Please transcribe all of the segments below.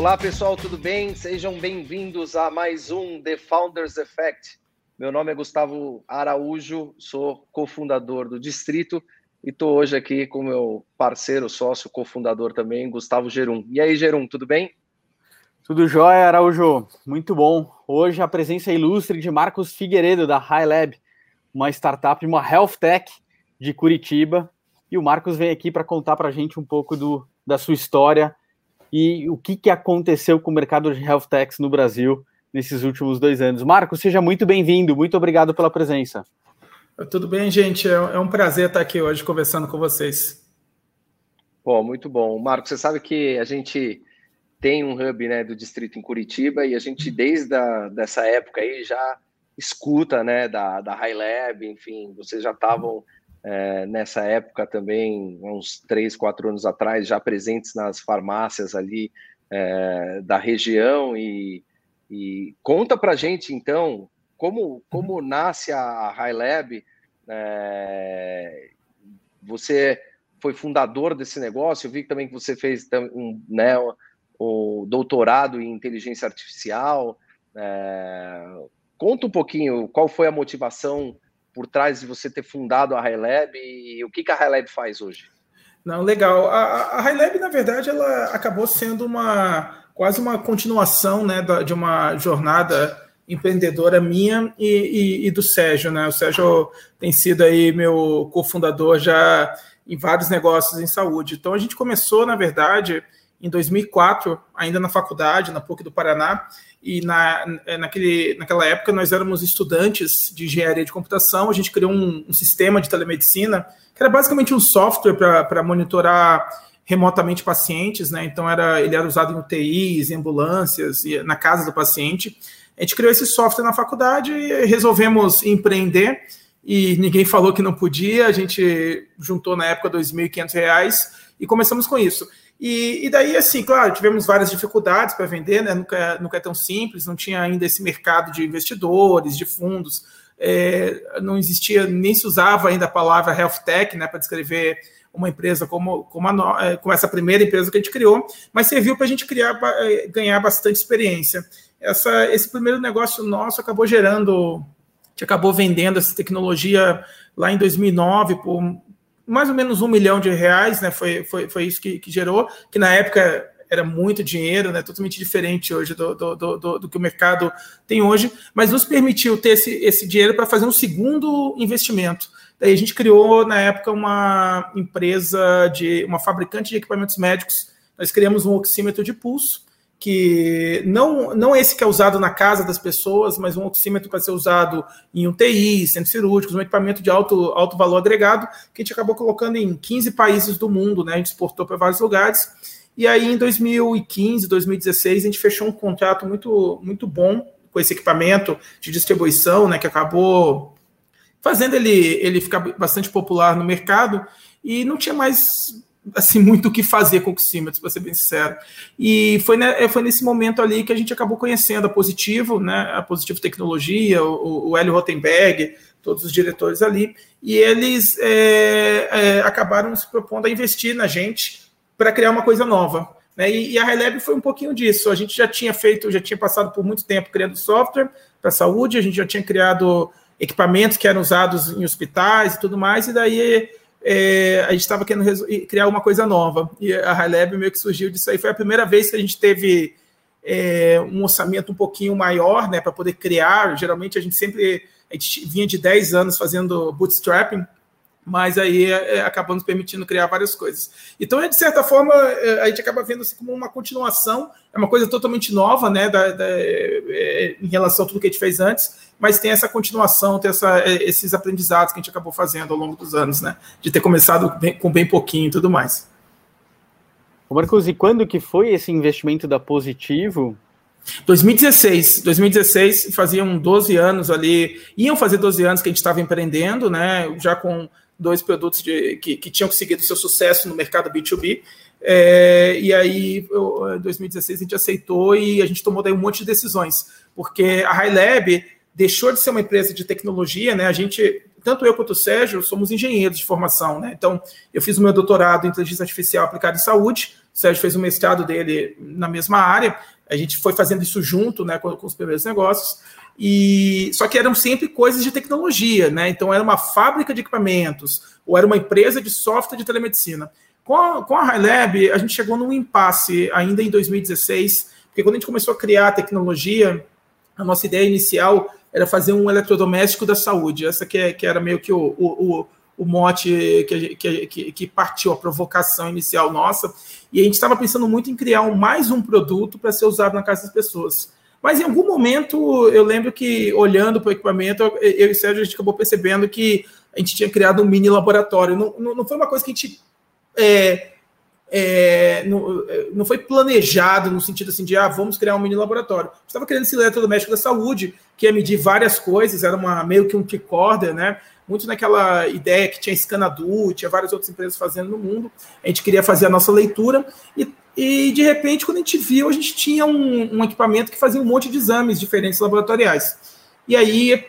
Olá pessoal, tudo bem? Sejam bem-vindos a mais um The Founders Effect. Meu nome é Gustavo Araújo, sou cofundador do Distrito e estou hoje aqui com meu parceiro, sócio, cofundador também, Gustavo Gerum. E aí, Gerum, tudo bem? Tudo jóia, Araújo. Muito bom. Hoje a presença ilustre de Marcos Figueiredo, da High Lab, uma startup, uma health tech de Curitiba. E o Marcos vem aqui para contar para a gente um pouco do, da sua história e o que, que aconteceu com o mercado de health techs no Brasil nesses últimos dois anos. Marcos, seja muito bem-vindo, muito obrigado pela presença. Tudo bem, gente? É, é um prazer estar aqui hoje conversando com vocês. Pô, muito bom. Marcos, você sabe que a gente tem um hub né, do distrito em Curitiba e a gente, desde a, dessa época aí, já escuta né, da, da High Lab, enfim, vocês já estavam é, nessa época também, uns três, quatro anos atrás, já presentes nas farmácias ali é, da região e, e conta para gente então como, como nasce a High Lab, é, você foi fundador desse negócio, eu vi também que você fez um, né, o doutorado em inteligência artificial. É, conta um pouquinho qual foi a motivação por trás de você ter fundado a HiLab e o que, que a HiLab faz hoje? Não, legal. A, a HiLab, na verdade, ela acabou sendo uma quase uma continuação né, de uma jornada empreendedora minha e, e, e, do Sérgio, né? O Sérgio tem sido aí meu cofundador já em vários negócios em saúde. Então a gente começou, na verdade, em 2004, ainda na faculdade, na PUC do Paraná, e na, naquele, naquela época nós éramos estudantes de engenharia de computação, a gente criou um, um sistema de telemedicina, que era basicamente um software para monitorar remotamente pacientes, né? Então era, ele era usado em UTIs, em ambulâncias, na casa do paciente. A gente criou esse software na faculdade e resolvemos empreender e ninguém falou que não podia. A gente juntou na época R$ 2.500 e começamos com isso. E, e, daí, assim, claro, tivemos várias dificuldades para vender, né? Nunca, nunca é tão simples, não tinha ainda esse mercado de investidores, de fundos, é, não existia, nem se usava ainda a palavra health tech, né, para descrever uma empresa como, como, a, é, como essa primeira empresa que a gente criou, mas serviu para a gente criar, é, ganhar bastante experiência. Essa, esse primeiro negócio nosso acabou gerando, a gente acabou vendendo essa tecnologia lá em 2009 por mais ou menos um milhão de reais, né? Foi, foi, foi isso que, que gerou, que na época era muito dinheiro, né? Totalmente diferente hoje do, do, do, do, que o mercado tem hoje, mas nos permitiu ter esse, esse dinheiro para fazer um segundo investimento. Daí a gente criou na época uma empresa de uma fabricante de equipamentos médicos. Nós criamos um oxímetro de pulso que não, não esse que é usado na casa das pessoas, mas um oxímetro para ser usado em UTI, centros cirúrgicos, um equipamento de alto, alto valor agregado, que a gente acabou colocando em 15 países do mundo, né? A gente exportou para vários lugares. E aí, em 2015, 2016, a gente fechou um contrato muito, muito bom com esse equipamento de distribuição, né? Que acabou fazendo ele, ele ficar bastante popular no mercado e não tinha mais assim muito o que fazer com oxímetros, para ser bem sincero. E foi, né, foi nesse momento ali que a gente acabou conhecendo a Positivo, né, a Positivo Tecnologia, o, o Hélio Rotenberg, todos os diretores ali, e eles é, é, acabaram se propondo a investir na gente para criar uma coisa nova. Né? E, e a Relab foi um pouquinho disso. A gente já tinha feito, já tinha passado por muito tempo criando software para saúde, a gente já tinha criado equipamentos que eram usados em hospitais e tudo mais, e daí é, a gente estava querendo criar uma coisa nova. E a High meio que surgiu disso aí. Foi a primeira vez que a gente teve é, um orçamento um pouquinho maior, né, para poder criar. Geralmente a gente sempre a gente vinha de 10 anos fazendo bootstrapping, mas aí é, é, acabou nos permitindo criar várias coisas. Então, é, de certa forma, é, a gente acaba vendo assim como uma continuação, é uma coisa totalmente nova, né, da, da, é, em relação a tudo que a gente fez antes, mas tem essa continuação, tem essa, esses aprendizados que a gente acabou fazendo ao longo dos anos, né? De ter começado bem, com bem pouquinho e tudo mais. Marcos, e quando que foi esse investimento da Positivo? 2016, 2016 faziam 12 anos ali, iam fazer 12 anos que a gente estava empreendendo, né? Já com dois produtos de, que, que tinham conseguido seu sucesso no mercado B2B. É, e aí, em 2016, a gente aceitou e a gente tomou daí um monte de decisões, porque a High Lab deixou de ser uma empresa de tecnologia, né? A gente, tanto eu quanto o Sérgio, somos engenheiros de formação, né? Então, eu fiz o meu doutorado em inteligência artificial aplicada em saúde, O Sérgio fez o mestrado dele na mesma área. A gente foi fazendo isso junto, né, com, com os primeiros negócios. E só que eram sempre coisas de tecnologia, né? Então era uma fábrica de equipamentos ou era uma empresa de software de telemedicina. Com a, com a HighLab, a gente chegou num impasse ainda em 2016, porque quando a gente começou a criar a tecnologia, a nossa ideia inicial era fazer um eletrodoméstico da saúde. Essa que, é, que era meio que o, o, o mote que, que, que, partiu, a provocação inicial nossa. E a gente estava pensando muito em criar um, mais um produto para ser usado na casa das pessoas. Mas em algum momento, eu lembro que, olhando para o equipamento, eu e o Sérgio, a gente acabou percebendo que a gente tinha criado um mini laboratório. Não, não, foi uma coisa que a gente é, é, não, não, foi planejado no sentido assim de ah, vamos criar um mini laboratório. Estava querendo esse eletrodoméstico da saúde, que ia medir várias coisas, era uma, meio que um recorder, né? Muito naquela ideia que tinha Scanadu, tinha várias outras empresas fazendo no mundo. A gente queria fazer a nossa leitura e, e de repente, quando a gente viu, a gente tinha um, um equipamento que fazia um monte de exames diferentes laboratoriais. E aí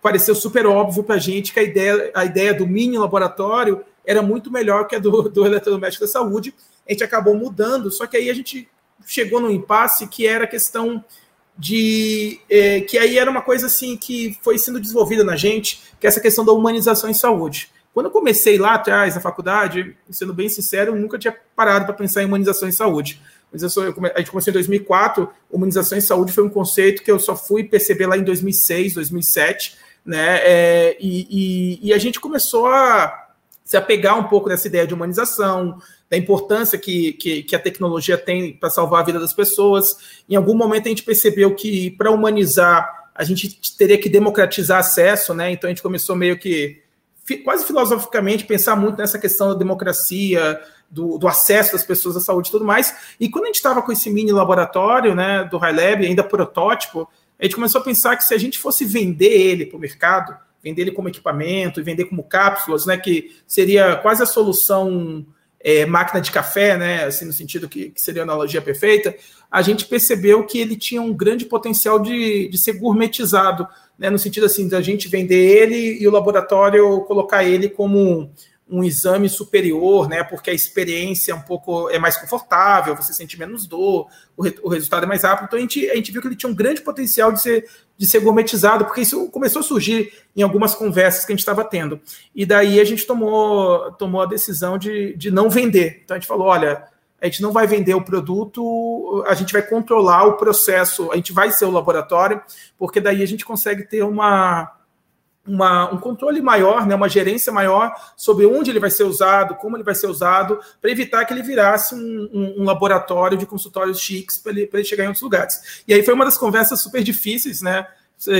pareceu super óbvio para a gente que a ideia, a ideia do mini laboratório era muito melhor que a do, do eletrodoméstico da saúde. A gente acabou mudando, só que aí a gente chegou num impasse que era a questão de é, que aí era uma coisa assim que foi sendo desenvolvida na gente, que é essa questão da humanização em saúde. Quando eu comecei lá atrás na faculdade, sendo bem sincero, eu nunca tinha parado para pensar em humanização em saúde. A gente começou em 2004, humanização em saúde foi um conceito que eu só fui perceber lá em 2006, 2007, né? É, e, e, e a gente começou a se apegar um pouco dessa ideia de humanização, da importância que, que, que a tecnologia tem para salvar a vida das pessoas. Em algum momento a gente percebeu que para humanizar a gente teria que democratizar acesso, né? Então a gente começou meio que quase filosoficamente pensar muito nessa questão da democracia, do, do, acesso das pessoas à saúde e tudo mais. E quando a gente estava com esse mini laboratório, né, do Lab, ainda protótipo, a gente começou a pensar que se a gente fosse vender ele para o mercado, vender ele como equipamento e vender como cápsulas, né, que seria quase a solução é, máquina de café, né, assim, no sentido que, que, seria a analogia perfeita, a gente percebeu que ele tinha um grande potencial de, de ser gourmetizado, né, no sentido assim, da gente vender ele e o laboratório colocar ele como um exame superior, né? Porque a experiência é um pouco é mais confortável, você sente menos dor, o, re, o, resultado é mais rápido. Então a gente, a gente viu que ele tinha um grande potencial de ser, de ser gourmetizado, porque isso começou a surgir em algumas conversas que a gente estava tendo. E daí a gente tomou, tomou a decisão de, de não vender. Então a gente falou: olha, a gente não vai vender o produto, a gente vai controlar o processo, a gente vai ser o laboratório, porque daí a gente consegue ter uma uma, um controle maior, né, uma gerência maior sobre onde ele vai ser usado, como ele vai ser usado, para evitar que ele virasse um, um, um laboratório de consultórios chiques para ele, ele chegar em outros lugares. E aí foi uma das conversas super difíceis, né,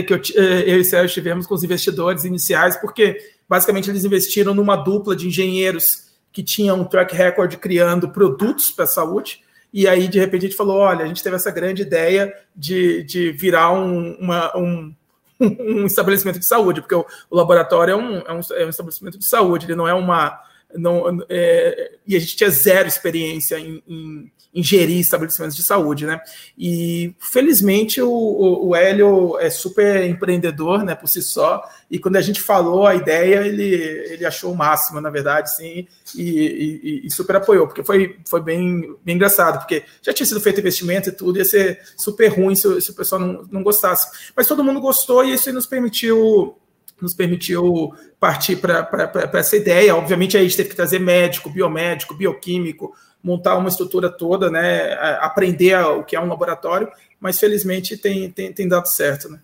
que eu, eh, eu e Sérgio tivemos com os investidores iniciais, porque basicamente eles investiram numa dupla de engenheiros que tinham um track record criando produtos para a saúde, e aí de repente a gente falou, olha, a gente teve essa grande ideia de, de virar um, uma, um um estabelecimento de saúde, porque o, o laboratório é um, é um, é, um, estabelecimento de saúde, ele não é uma. Não, é, e a gente tinha zero experiência em, em, em, gerir estabelecimentos de saúde, né? E felizmente o, o, o Hélio é super empreendedor, né, por si só, e quando a gente falou a ideia, ele, ele achou o máximo, na verdade, sim, e, e, e, super apoiou, porque foi, foi bem, bem engraçado, porque já tinha sido feito investimento e tudo, ia ser super ruim se, se o pessoal não, não gostasse. Mas todo mundo gostou e isso nos permitiu nos permitiu partir para essa ideia. Obviamente, aí a gente teve que trazer médico, biomédico, bioquímico, montar uma estrutura toda, né, aprender o que é um laboratório, mas felizmente tem, tem, tem dado certo. Né?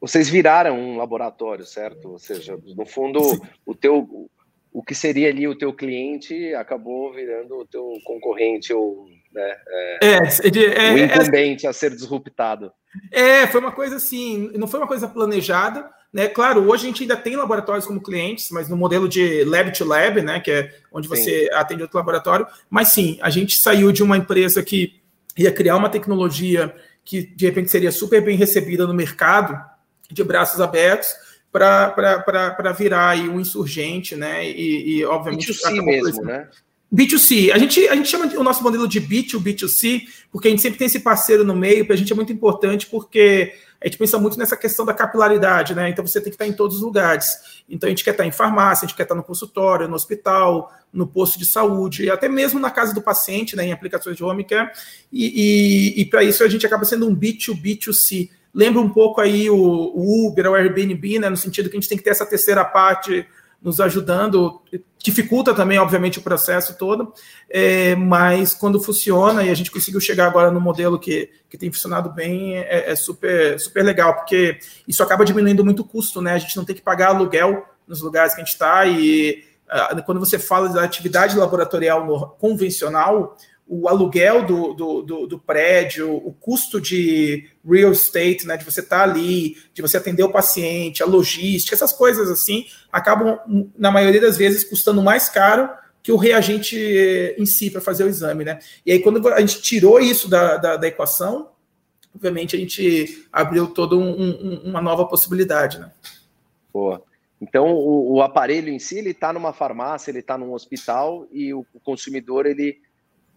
vocês viraram um laboratório, certo? Ou seja, no fundo, o teu o que seria ali o teu cliente acabou virando o teu concorrente ou né, é, é, é, o é, incumbente a ser disruptado. É, foi uma coisa assim, não foi uma coisa planejada, né? Claro, hoje a gente ainda tem laboratórios como clientes, mas no modelo de lab to lab, né, que é onde você sim. atende outro laboratório. Mas sim, a gente saiu de uma empresa que ia criar uma tecnologia que de repente seria super bem recebida no mercado, de braços abertos para virar aí um insurgente, né? E, e obviamente. B2C mesmo, né? B2C. A gente, a gente chama o nosso modelo de B2B2C, porque a gente sempre tem esse parceiro no meio, para a gente é muito importante, porque a gente pensa muito nessa questão da capilaridade, né? Então você tem que estar em todos os lugares. Então a gente quer estar em farmácia, a gente quer estar no consultório, no hospital, no posto de saúde, até mesmo na casa do paciente, né, em aplicações de home care. E, e, e para isso a gente acaba sendo um B2B2C. Lembra um pouco aí o, o Uber, o Airbnb, né, no sentido que a gente tem que ter essa terceira parte nos ajudando, dificulta também, obviamente, o processo todo, é, mas quando funciona e a gente conseguiu chegar agora no modelo que, que tem funcionado bem, é, é, super, super legal, porque isso acaba diminuindo muito o custo, né? A gente não tem que pagar aluguel nos lugares que a gente está e uh, quando você fala da atividade laboratorial no, convencional, o aluguel do, do, do, do, prédio, o custo de real estate, né, de você estar tá ali, de você atender o paciente, a logística, essas coisas assim, acabam, na maioria das vezes, custando mais caro que o reagente em si para fazer o exame. Né? E aí, quando a gente tirou isso da, da, da equação, obviamente a gente abriu toda um, um, uma nova possibilidade. Né? Boa. Então, o, o aparelho em si, ele está numa farmácia, ele está num hospital e o, o consumidor, ele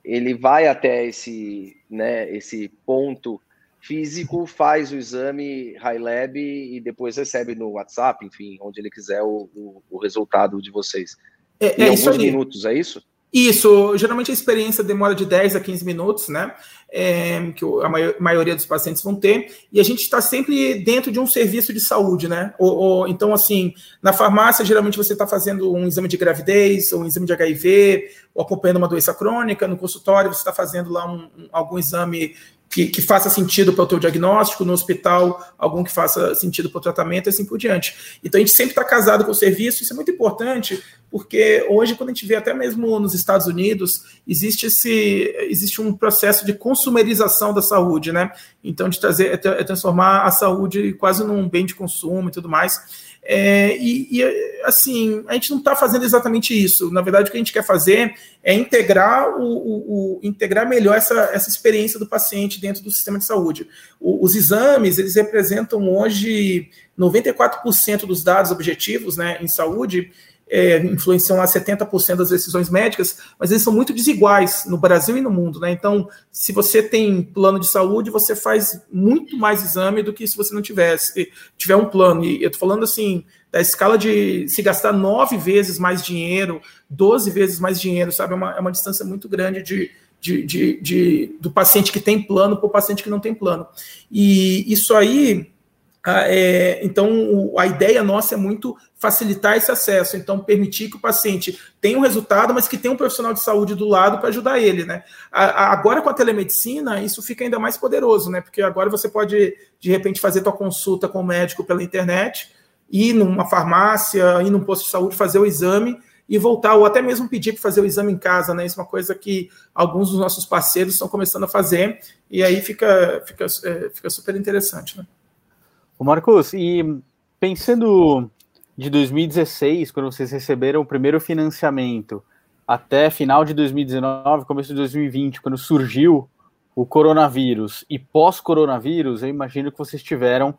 ele vai até esse, né, esse ponto físico, faz o exame High Lab e depois recebe no WhatsApp, enfim, onde ele quiser o, o, o resultado de vocês. É, em é alguns minutos, é isso? Isso, geralmente a experiência demora de 10 a 15 minutos, né? É, que a maioria dos pacientes vão ter, e a gente está sempre dentro de um serviço de saúde, né? Ou, ou, então, assim, na farmácia, geralmente você está fazendo um exame de gravidez, ou um exame de HIV, ou acompanhando uma doença crônica, no consultório você está fazendo lá um, um, algum exame que, que, faça sentido para o teu diagnóstico, no hospital, algum que faça sentido para o tratamento, e assim por diante. Então, a gente sempre está casado com o serviço, isso é muito importante, porque hoje, quando a gente vê até mesmo nos Estados Unidos, existe, esse, existe um processo de consumerização da saúde, né? Então, de trazer, é, é transformar a saúde quase num bem de consumo e tudo mais. É, e, e, assim, a gente não está fazendo exatamente isso. Na verdade, o que a gente quer fazer é integrar, o, o, o, integrar melhor essa, essa experiência do paciente dentro do sistema de saúde. O, os exames, eles representam hoje 94% dos dados objetivos né, em saúde, é, influenciam lá 70% das decisões médicas, mas eles são muito desiguais no Brasil e no mundo, né? Então, se você tem plano de saúde, você faz muito mais exame do que se você não tivesse, tiver um plano. E eu tô falando assim, da escala de se gastar nove vezes mais dinheiro, 12 vezes mais dinheiro, sabe? É uma, é uma distância muito grande de, de, de, de, do paciente que tem plano para o paciente que não tem plano. E isso aí ah, é, então, a ideia nossa é muito facilitar esse acesso, então permitir que o paciente tenha um resultado, mas que tenha um profissional de saúde do lado para ajudar ele, né? Agora com a telemedicina, isso fica ainda mais poderoso, né? Porque agora você pode, de repente, fazer tua consulta com o médico pela internet, ir numa farmácia, ir num posto de saúde, fazer o exame e voltar, ou até mesmo pedir para fazer o exame em casa, né? Isso é uma coisa que alguns dos nossos parceiros estão começando a fazer, e aí fica, fica, é, fica super interessante, né? O Marcos, e pensando de 2016, quando vocês receberam o primeiro financiamento, até final de 2019, começo de 2020, quando surgiu o coronavírus e pós-coronavírus, eu imagino que vocês tiveram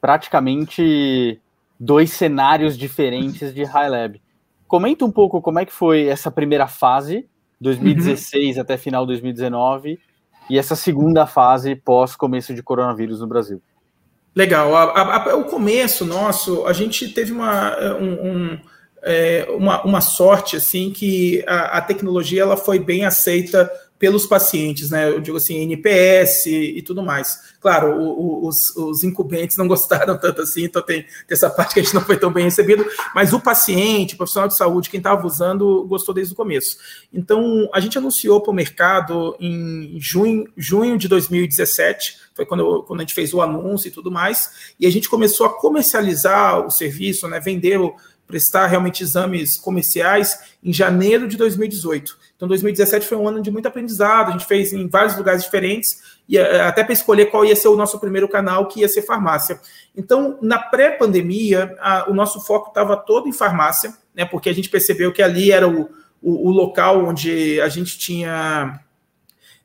praticamente dois cenários diferentes de High Lab. Comenta um pouco como é que foi essa primeira fase, 2016 uhum. até final de 2019, e essa segunda fase pós começo de coronavírus no Brasil. Legal. A, a, a, o começo nosso, a gente teve uma, um, um, é, uma, uma, sorte assim que a, tecnologia ela foi bem aceita pelos pacientes, né? Eu digo assim, NPS e tudo mais. Claro, o, o, os, os, incumbentes não gostaram tanto assim, então tem, tem, essa parte que a gente não foi tão bem recebido, mas o paciente, o profissional de saúde, quem estava usando, gostou desde o começo. Então, a gente anunciou para o mercado em junho, junho de 2017, foi quando, quando a gente fez o anúncio e tudo mais, e a gente começou a comercializar o serviço, né? Vender prestar realmente exames comerciais em janeiro de 2018. Então, 2017 foi um ano de muito aprendizado, a gente fez em vários lugares diferentes, e eh, até para escolher qual ia ser o nosso primeiro canal, que ia ser farmácia. Então, na pré-pandemia, o nosso foco estava todo em farmácia, né, porque a gente percebeu que ali era o, o, o local onde a gente tinha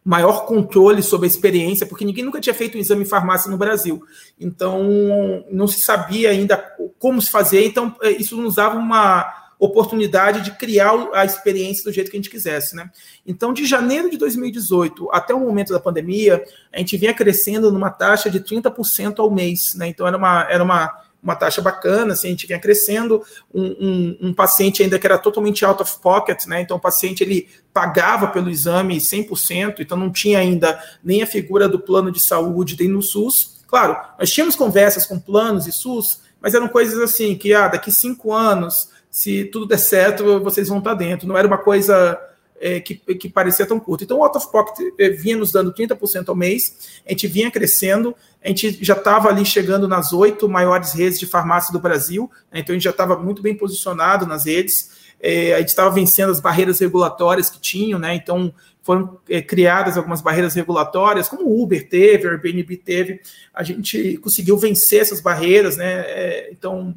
maior controle sobre a experiência, porque ninguém nunca tinha feito um exame em farmácia no Brasil. Então, não se sabia ainda como se fazer, então eh, isso nos dava uma, oportunidade de criar a experiência do jeito que a gente quisesse, né? Então, de janeiro de 2018 até o momento da pandemia, a gente vinha crescendo numa taxa de 30% ao mês, né? Então, era uma, era uma, uma taxa bacana, assim, a gente vinha crescendo, um, um, um, paciente ainda que era totalmente out of pocket, né? Então, o paciente, ele pagava pelo exame 100%, então não tinha ainda nem a figura do plano de saúde nem no SUS. Claro, nós tínhamos conversas com planos e SUS, mas eram coisas assim, que, ah, daqui cinco anos se tudo der certo, vocês vão estar dentro. Não era uma coisa é, que, que parecia tão curta. Então, o Out of Pocket é, vinha nos dando 30% ao mês, a gente vinha crescendo, a gente já estava ali chegando nas oito maiores redes de farmácia do Brasil, né, então a gente já estava muito bem posicionado nas redes, é, a gente estava vencendo as barreiras regulatórias que tinham, né, então foram é, criadas algumas barreiras regulatórias, como o Uber teve, o Airbnb teve, a gente conseguiu vencer essas barreiras, né, é, então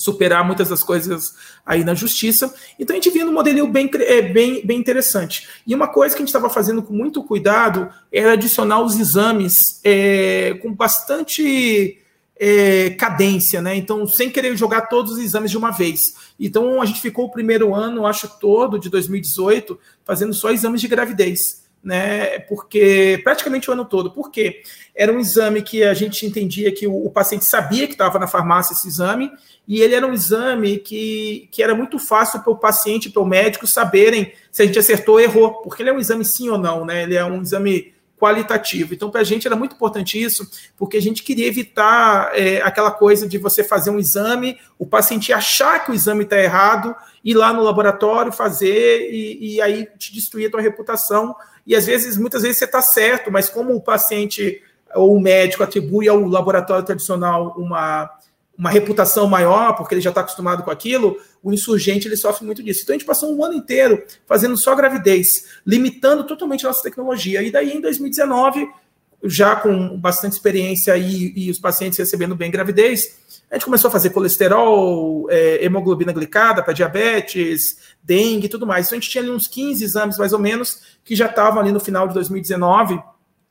superar muitas das coisas aí na justiça. Então a gente vinha num modelinho bem, é, bem, bem interessante. E uma coisa que a gente estava fazendo com muito cuidado era adicionar os exames é, com bastante é, cadência, né? Então, sem querer jogar todos os exames de uma vez. Então, a gente ficou o primeiro ano, acho todo, de 2018, fazendo só exames de gravidez né? Porque praticamente o ano todo. Por quê? Era um exame que a gente entendia que o, o paciente sabia que estava na farmácia esse exame, e ele era um exame que, que era muito fácil para o paciente para o médico saberem se a gente acertou ou errou, porque ele é um exame sim ou não, né? Ele é um exame qualitativo. Então, para a gente era muito importante isso, porque a gente queria evitar é, aquela coisa de você fazer um exame, o paciente achar que o exame está errado, ir lá no laboratório fazer e, e aí te destruir a tua reputação e às vezes, muitas vezes você está certo, mas como o paciente ou o médico atribui ao laboratório tradicional uma, uma reputação maior, porque ele já está acostumado com aquilo, o insurgente ele sofre muito disso. Então a gente passou um ano inteiro fazendo só gravidez, limitando totalmente a nossa tecnologia. E daí, em 2019, já com bastante experiência e, e os pacientes recebendo bem gravidez, a gente começou a fazer colesterol, é, hemoglobina glicada para diabetes, dengue e tudo mais. Então a gente tinha ali uns 15 exames mais ou menos que já estavam ali no final de 2019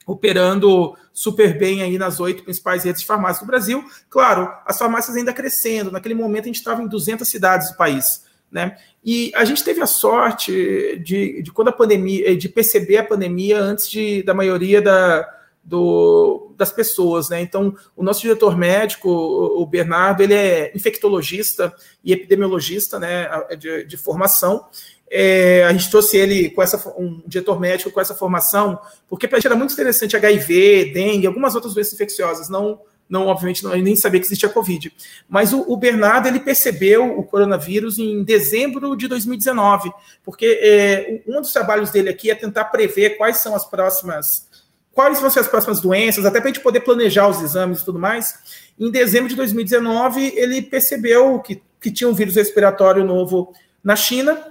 operando super bem aí nas oito principais redes de farmácias do Brasil. Claro, as farmácias ainda crescendo. Naquele momento a gente estava em 200 cidades do país. Né? E a gente teve a sorte de, de quando a pandemia, de perceber a pandemia antes de, da maioria da, do, das pessoas, né? Então, o nosso diretor médico, o Bernardo, ele é infectologista e epidemiologista, né, de, de formação. É, a gente trouxe ele com essa um diretor médico com essa formação, porque para a gente era muito interessante HIV, dengue, algumas outras doenças infecciosas, não não, obviamente, não, nem sabia que existia Covid. Mas o, o, Bernardo, ele percebeu o coronavírus em dezembro de 2019, porque é, um dos trabalhos dele aqui é tentar prever quais são as próximas quais vão ser as próximas doenças, até para a gente poder planejar os exames e tudo mais. Em dezembro de 2019, ele percebeu que, que tinha um vírus respiratório novo na China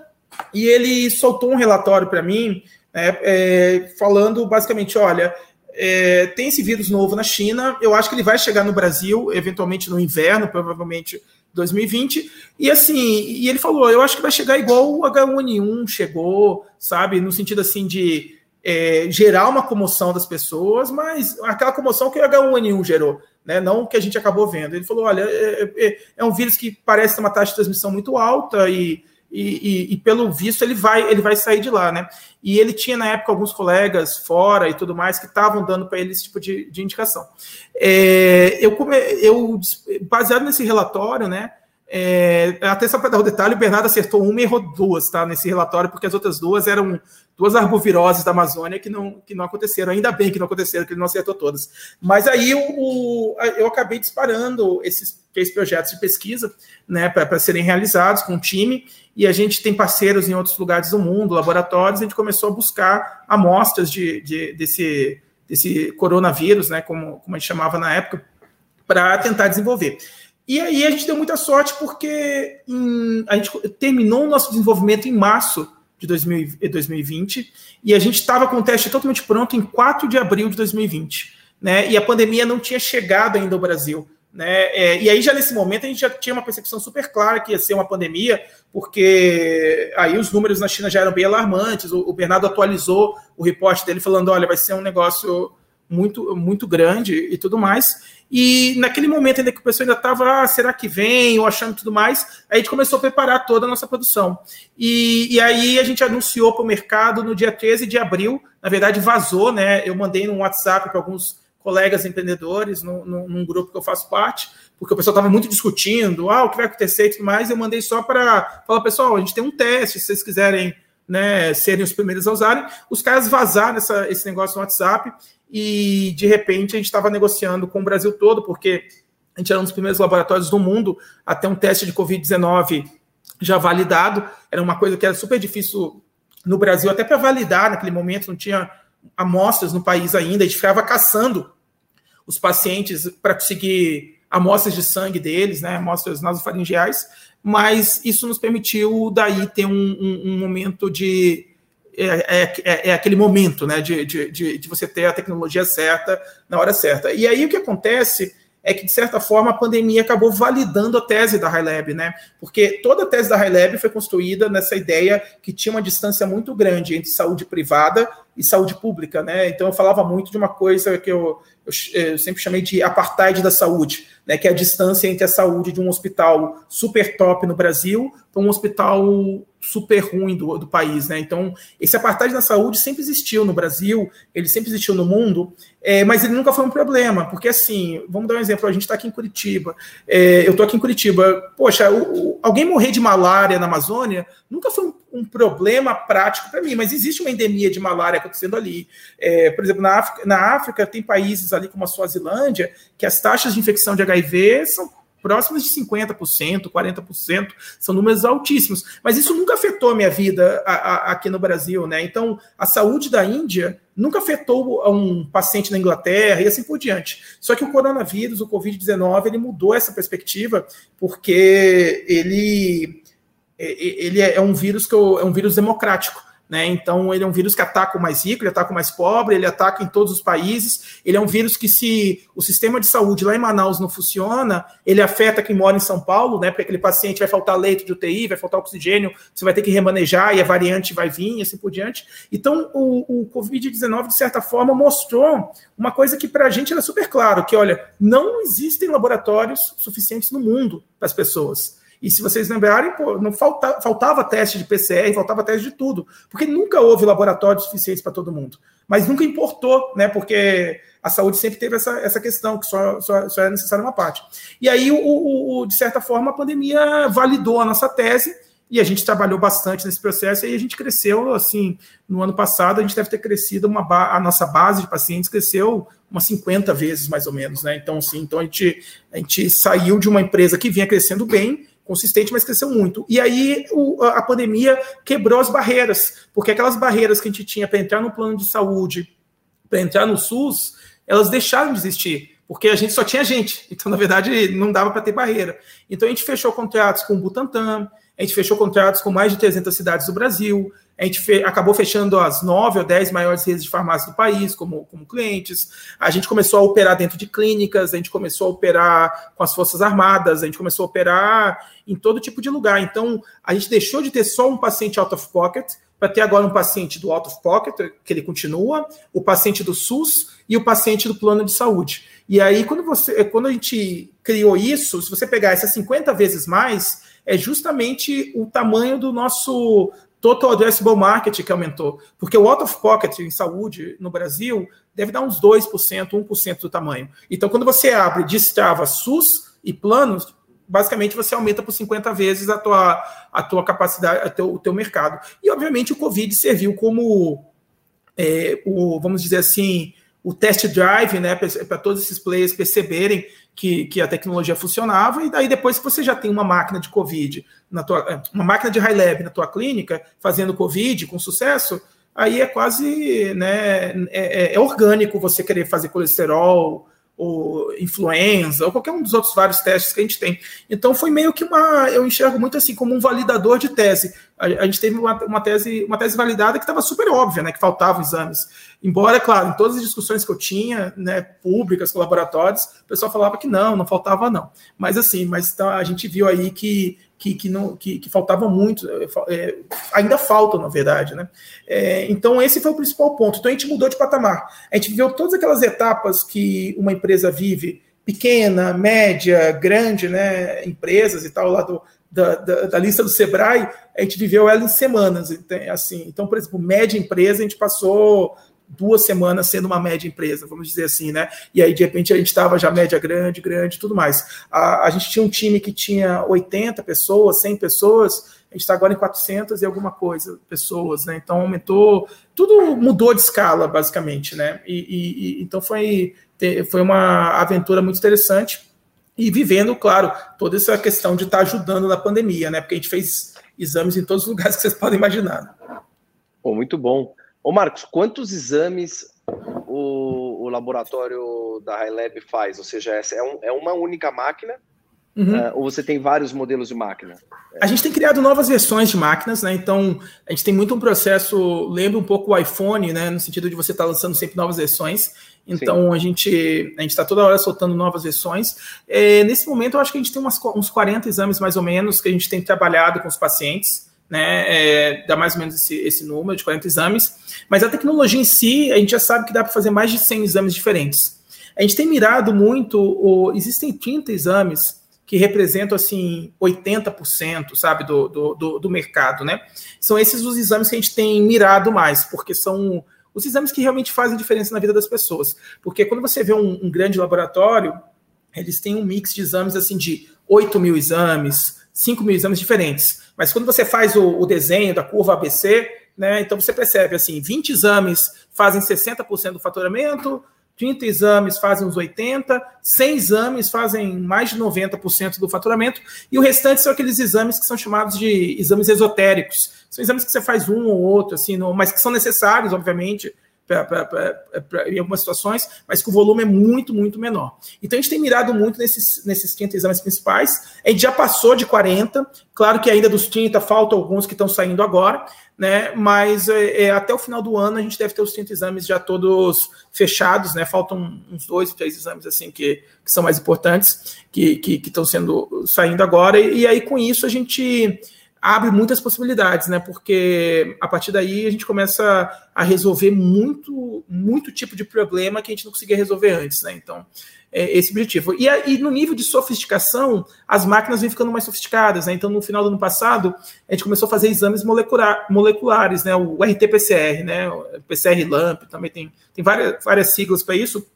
e ele soltou um relatório para mim, né, é, falando basicamente: olha, é, tem esse vírus novo na China, eu acho que ele vai chegar no Brasil, eventualmente no inverno, provavelmente 2020. E assim, e ele falou: eu acho que vai chegar igual o H1N1 chegou, sabe? No sentido assim de é, gerar uma comoção das pessoas, mas aquela comoção que o H1N1 gerou, né? não que a gente acabou vendo. Ele falou: olha, é, é, é um vírus que parece ter uma taxa de transmissão muito alta e, e, e, e, pelo visto ele vai, ele vai sair de lá, né? E ele tinha na época alguns colegas fora e tudo mais que estavam dando para ele esse tipo de, de indicação. É, eu, eu, baseado nesse relatório, né? É, até só para dar o detalhe, o Bernardo acertou uma e errou duas, tá? Nesse relatório, porque as outras duas eram duas arboviroses da Amazônia que não, que não aconteceram. Ainda bem que não aconteceram, que ele não acertou todas. Mas aí o, o eu acabei disparando esses três projetos de pesquisa, né, para serem realizados com um time, e a gente tem parceiros em outros lugares do mundo, laboratórios, a gente começou a buscar amostras de, de desse, desse coronavírus, né, como, como a gente chamava na época, para tentar desenvolver. E aí a gente deu muita sorte porque em, a gente terminou o nosso desenvolvimento em março de 2020 e a gente estava com o teste totalmente pronto em 4 de abril de 2020. Né? E a pandemia não tinha chegado ainda ao Brasil. Né? É, e aí, já nesse momento, a gente já tinha uma percepção super clara que ia ser uma pandemia, porque aí os números na China já eram bem alarmantes. O, o Bernardo atualizou o reporte dele falando: olha, vai ser um negócio muito, muito grande e tudo mais. E naquele momento ainda que o pessoal ainda estava, ah, será que vem? Ou achando tudo mais, a gente começou a preparar toda a nossa produção. E, e aí a gente anunciou para o mercado no dia 13 de abril, na verdade vazou, né? Eu mandei no WhatsApp para alguns colegas empreendedores no, no, num grupo que eu faço parte, porque o pessoal estava muito discutindo, ah, o que vai acontecer e tudo mais, eu mandei só para falar, pessoal, a gente tem um teste, se vocês quiserem né, serem os primeiros a usarem, os caras vazaram essa, esse negócio no WhatsApp, e de repente a gente estava negociando com o Brasil todo, porque a gente era um dos primeiros laboratórios do mundo a ter um teste de Covid-19 já validado. Era uma coisa que era super difícil no Brasil, até para validar naquele momento, não tinha amostras no país ainda, a gente ficava caçando os pacientes para conseguir amostras de sangue deles, né, amostras nasofaringeais, mas isso nos permitiu daí ter um, um, um momento de é, é, é, é, aquele momento né, de, de, de, você ter a tecnologia certa na hora certa. E aí o que acontece é que, de certa forma, a pandemia acabou validando a tese da HiLab, né? Porque toda a tese da HiLab foi construída nessa ideia que tinha uma distância muito grande entre saúde privada e saúde pública, né? Então eu falava muito de uma coisa que eu, eu, eu sempre chamei de apartheid da saúde, né? Que é a distância entre a saúde de um hospital super top no Brasil para um hospital super ruim do, do país, né? Então, esse apartheid na saúde sempre existiu no Brasil, ele sempre existiu no mundo, é, mas ele nunca foi um problema, porque assim, vamos dar um exemplo, a gente está aqui em Curitiba, é, eu estou aqui em Curitiba, poxa, o, o, alguém morrer de malária na Amazônia nunca foi um, um problema prático para mim, mas existe uma endemia de malária acontecendo ali. É, por exemplo, na África, na África tem países ali como a Suazilândia que as taxas de infecção de HIV são próximas de 50%, 40%, são números altíssimos. Mas isso nunca afetou a minha vida a, a, aqui no Brasil, né? Então, a saúde da Índia nunca afetou um paciente na Inglaterra e assim por diante. Só que o coronavírus, o Covid-19, ele mudou essa perspectiva, porque ele, ele é um vírus que é um vírus democrático. Né? Então, ele é um vírus que ataca o mais rico, ele ataca o mais pobre, ele ataca em todos os países. Ele é um vírus que, se o sistema de saúde lá em Manaus não funciona, ele afeta quem mora em São Paulo, né? porque aquele paciente vai faltar leito de UTI, vai faltar oxigênio, você vai ter que remanejar e a variante vai vir e assim por diante. Então, o, o Covid-19, de certa forma, mostrou uma coisa que para a gente era super claro, que, olha, não existem laboratórios suficientes no mundo para as pessoas. E se vocês lembrarem, pô, não falta, faltava teste de PCR, faltava teste de tudo, porque nunca houve laboratórios suficientes para todo mundo. Mas nunca importou, né? Porque a saúde sempre teve essa, essa questão, que só, só, só é necessária uma parte. E aí, o, o, o, de certa forma, a pandemia validou a nossa tese e a gente trabalhou bastante nesse processo e a gente cresceu, assim, no ano passado a gente deve ter crescido, uma a nossa base de pacientes cresceu umas 50 vezes, mais ou menos, né? Então, assim, então a gente, a gente saiu de uma empresa que vinha crescendo bem consistente, mas cresceu muito. E aí o, a pandemia quebrou as barreiras, porque aquelas barreiras que a gente tinha para entrar no plano de saúde, para entrar no SUS, elas deixaram de existir, porque a gente só tinha gente. Então, na verdade, não dava para ter barreira. Então, a gente fechou contratos com o Butantan, a gente fechou contratos com mais de 300 cidades do Brasil, a gente fe acabou fechando as nove ou dez maiores redes de farmácia do país como, como clientes. A gente começou a operar dentro de clínicas, a gente começou a operar com as Forças Armadas, a gente começou a operar em todo tipo de lugar. Então, a gente deixou de ter só um paciente out of pocket para ter agora um paciente do out of pocket, que ele continua, o paciente do SUS e o paciente do plano de saúde. E aí, quando, você, quando a gente criou isso, se você pegar essas 50 vezes mais, é justamente o tamanho do nosso total addressable market que aumentou. Porque o out of pocket em saúde no Brasil deve dar uns 2%, 1% do tamanho. Então, quando você abre, destrava SUS e planos, basicamente você aumenta por 50 vezes a tua, a tua capacidade, a teu, o teu mercado. E, obviamente, o Covid serviu como, é, o, vamos dizer assim, o test drive, né, para todos esses players perceberem que, que a tecnologia funcionava, e daí depois que você já tem uma máquina de Covid, na tua, é, uma máquina de high lab na tua clínica, fazendo Covid com sucesso, aí é quase né, é, é, é orgânico você querer fazer colesterol, ou influenza, ou qualquer um dos outros vários testes que a gente tem. Então foi meio que uma, eu enxergo muito assim como um validador de tese. A, a gente teve uma, uma, tese, uma tese validada que estava super óbvia, né, que faltavam exames. Embora, claro, em todas as discussões que eu tinha, né, públicas, com laboratórios, o pessoal falava que não, não faltava não. Mas assim, mas então, a gente viu aí que que, que, não, que, que faltavam muito, é, ainda faltam, na verdade. Né? É, então, esse foi o principal ponto. Então, a gente mudou de patamar. A gente viveu todas aquelas etapas que uma empresa vive, pequena, média, grande, né, empresas e tal, lá do, da, da, da, lista do Sebrae, a gente viveu ela em semanas. Assim. Então, por exemplo, média empresa, a gente passou duas semanas sendo uma média empresa, vamos dizer assim, né? E aí, de repente, a gente estava já média grande, grande tudo mais. A, a gente tinha um time que tinha 80 pessoas, 100 pessoas, a gente está agora em 400 e alguma coisa pessoas, né? Então, aumentou, tudo mudou de escala, basicamente, né? E, e, então, foi, foi uma aventura muito interessante e vivendo, claro, toda essa questão de estar tá ajudando na pandemia, né? Porque a gente fez exames em todos os lugares que vocês podem imaginar. Né? Pô, muito bom. Ô Marcos, quantos exames o, o laboratório da HiLab faz? Ou seja, é, um, é uma única máquina Uhum. Uh, ou você tem vários modelos de máquina? A gente tem criado novas versões de máquinas, né? Então, a gente tem muito um processo, lembra um pouco o iPhone, né? No sentido de você estar tá lançando sempre novas versões. Então, Sim. a gente a está toda hora soltando novas versões. É, nesse momento, eu acho que a gente tem umas, uns 40 exames, mais ou menos, que a gente tem trabalhado com os pacientes né? É, dá mais ou menos esse, esse número de 40 exames. Mas a tecnologia em si, a gente já sabe que dá para fazer mais de 100 exames diferentes. A gente tem mirado muito, o, existem 30 exames que representam assim 80%, sabe, do, do, do, do mercado, né? São esses os exames que a gente tem mirado mais, porque são os exames que realmente fazem diferença na vida das pessoas. Porque quando você vê um, um grande laboratório, eles têm um mix de exames assim de 8 mil exames, 5 mil exames diferentes. Mas quando você faz o, o desenho da curva ABC, né, então você percebe assim, 20 exames fazem 60% do faturamento, 30 exames fazem uns 80%, 100 exames fazem mais de 90% do faturamento, e o restante são aqueles exames que são chamados de exames esotéricos. São exames que você faz um ou outro, assim, mas que são necessários, obviamente, pra, em algumas situações, mas que o volume é muito, muito menor. Então a gente tem mirado muito nesses, nesses 30 exames principais. A gente já passou de 40, claro que ainda dos 30 faltam alguns que estão saindo agora, né? Mas é, é, até o final do ano a gente deve ter os 30 exames já todos fechados, né? Faltam uns dois, três exames assim que, que são mais importantes, que estão sendo saindo agora, e, e aí com isso a gente abre muitas possibilidades, né? Porque a partir daí a gente começa a resolver muito, muito tipo de problema que a gente não conseguia resolver antes, né? Então, é esse objetivo. E, e no nível de sofisticação, as máquinas vêm ficando mais sofisticadas, né? Então, no final do ano passado, a gente começou a fazer exames molecular, moleculares, né? O RT-PCR, né? O PCR-LAMP, também tem, tem várias, várias siglas para isso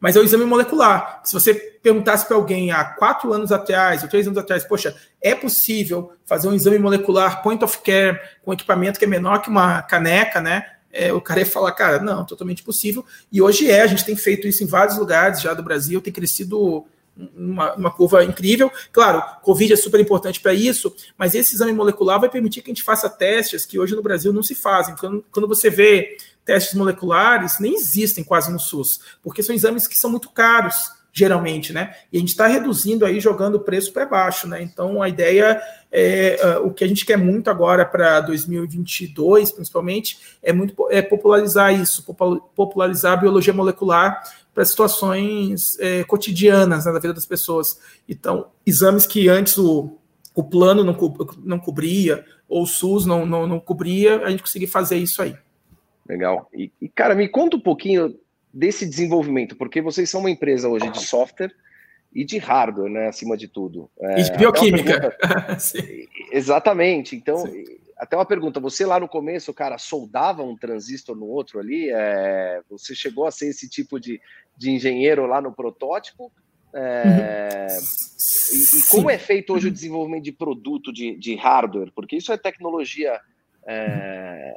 mas é o exame molecular. Se você perguntasse para alguém há quatro anos atrás, ou três anos atrás, poxa, é possível fazer um exame molecular point of care com equipamento que é menor que uma caneca, né? É, o cara ia falar, cara, não, totalmente possível. E hoje é, a gente tem feito isso em vários lugares já do Brasil, tem crescido uma, uma, curva incrível. Claro, Covid é super importante para isso, mas esse exame molecular vai permitir que a gente faça testes que hoje no Brasil não se fazem. Quando, quando você vê testes moleculares nem existem quase no SUS, porque são exames que são muito caros, geralmente, né? E a gente está reduzindo aí, jogando o preço para baixo, né? Então a ideia é uh, o que a gente quer muito agora para 2022, principalmente, é muito é popularizar isso, popularizar a biologia molecular para situações é, cotidianas né, na vida das pessoas. Então, exames que antes o, o plano não, co não cobria, ou o SUS não, não, não cobria, a gente conseguir fazer isso aí. Legal. E, e, cara, me conta um pouquinho desse desenvolvimento, porque vocês são uma empresa hoje de software e de hardware, né, acima de tudo. É, e de bioquímica. Pergunta... Exatamente. Então, Sim. até uma pergunta: você lá no começo, cara, soldava um transistor no outro ali? É... Você chegou a ser esse tipo de, de engenheiro lá no protótipo? É... Uhum. E, e, como é feito hoje o desenvolvimento de produto de, de hardware? Porque isso é tecnologia. É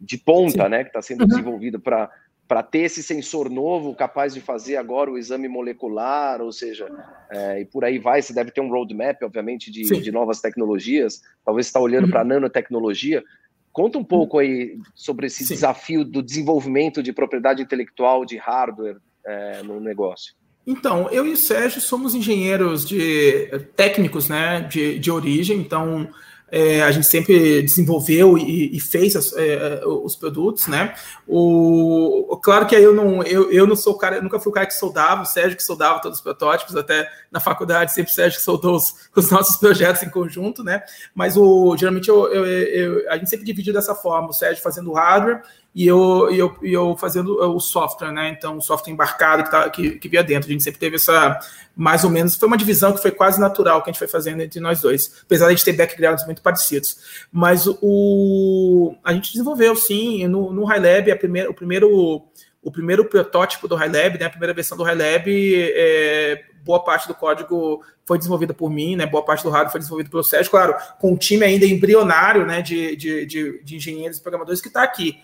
de ponta, Sim. né, que está sendo uhum. desenvolvido para para ter esse sensor novo capaz de fazer agora o exame molecular, ou seja, é, e por aí vai, você deve ter um roadmap, obviamente, de, de novas tecnologias, talvez está olhando uhum. para a nanotecnologia. Conta um pouco aí sobre esse Sim. desafio do desenvolvimento de propriedade intelectual de hardware é, no negócio. Então, eu e o Sérgio somos engenheiros de técnicos, né, de, de origem, então é, a gente sempre desenvolveu e, e fez as, é, os produtos, né? O, claro que eu não, eu, eu não sou o cara, nunca fui o cara que soldava, o Sérgio que soldava todos os protótipos, até na faculdade sempre o Sérgio que soldou os, os nossos projetos em conjunto, né? Mas o, geralmente eu, eu, eu, a gente sempre dividiu dessa forma, o Sérgio fazendo hardware e eu, e eu, e eu fazendo o software, né? Então, o software embarcado que, tá, que, que via dentro. A gente sempre teve essa, mais ou menos, foi uma divisão que foi quase natural que a gente foi fazendo entre nós dois, apesar de a gente ter backgrounds muito parecidos. Mas o, a gente desenvolveu, sim, no, no High Lab, a primeira, o primeiro o primeiro protótipo do High Lab, né, a primeira versão do High Lab, é, boa parte do código foi desenvolvida por mim, né, boa parte do hardware foi desenvolvido pelo Sérgio, claro, com um time ainda embrionário né, de, de, de, de engenheiros e programadores que está aqui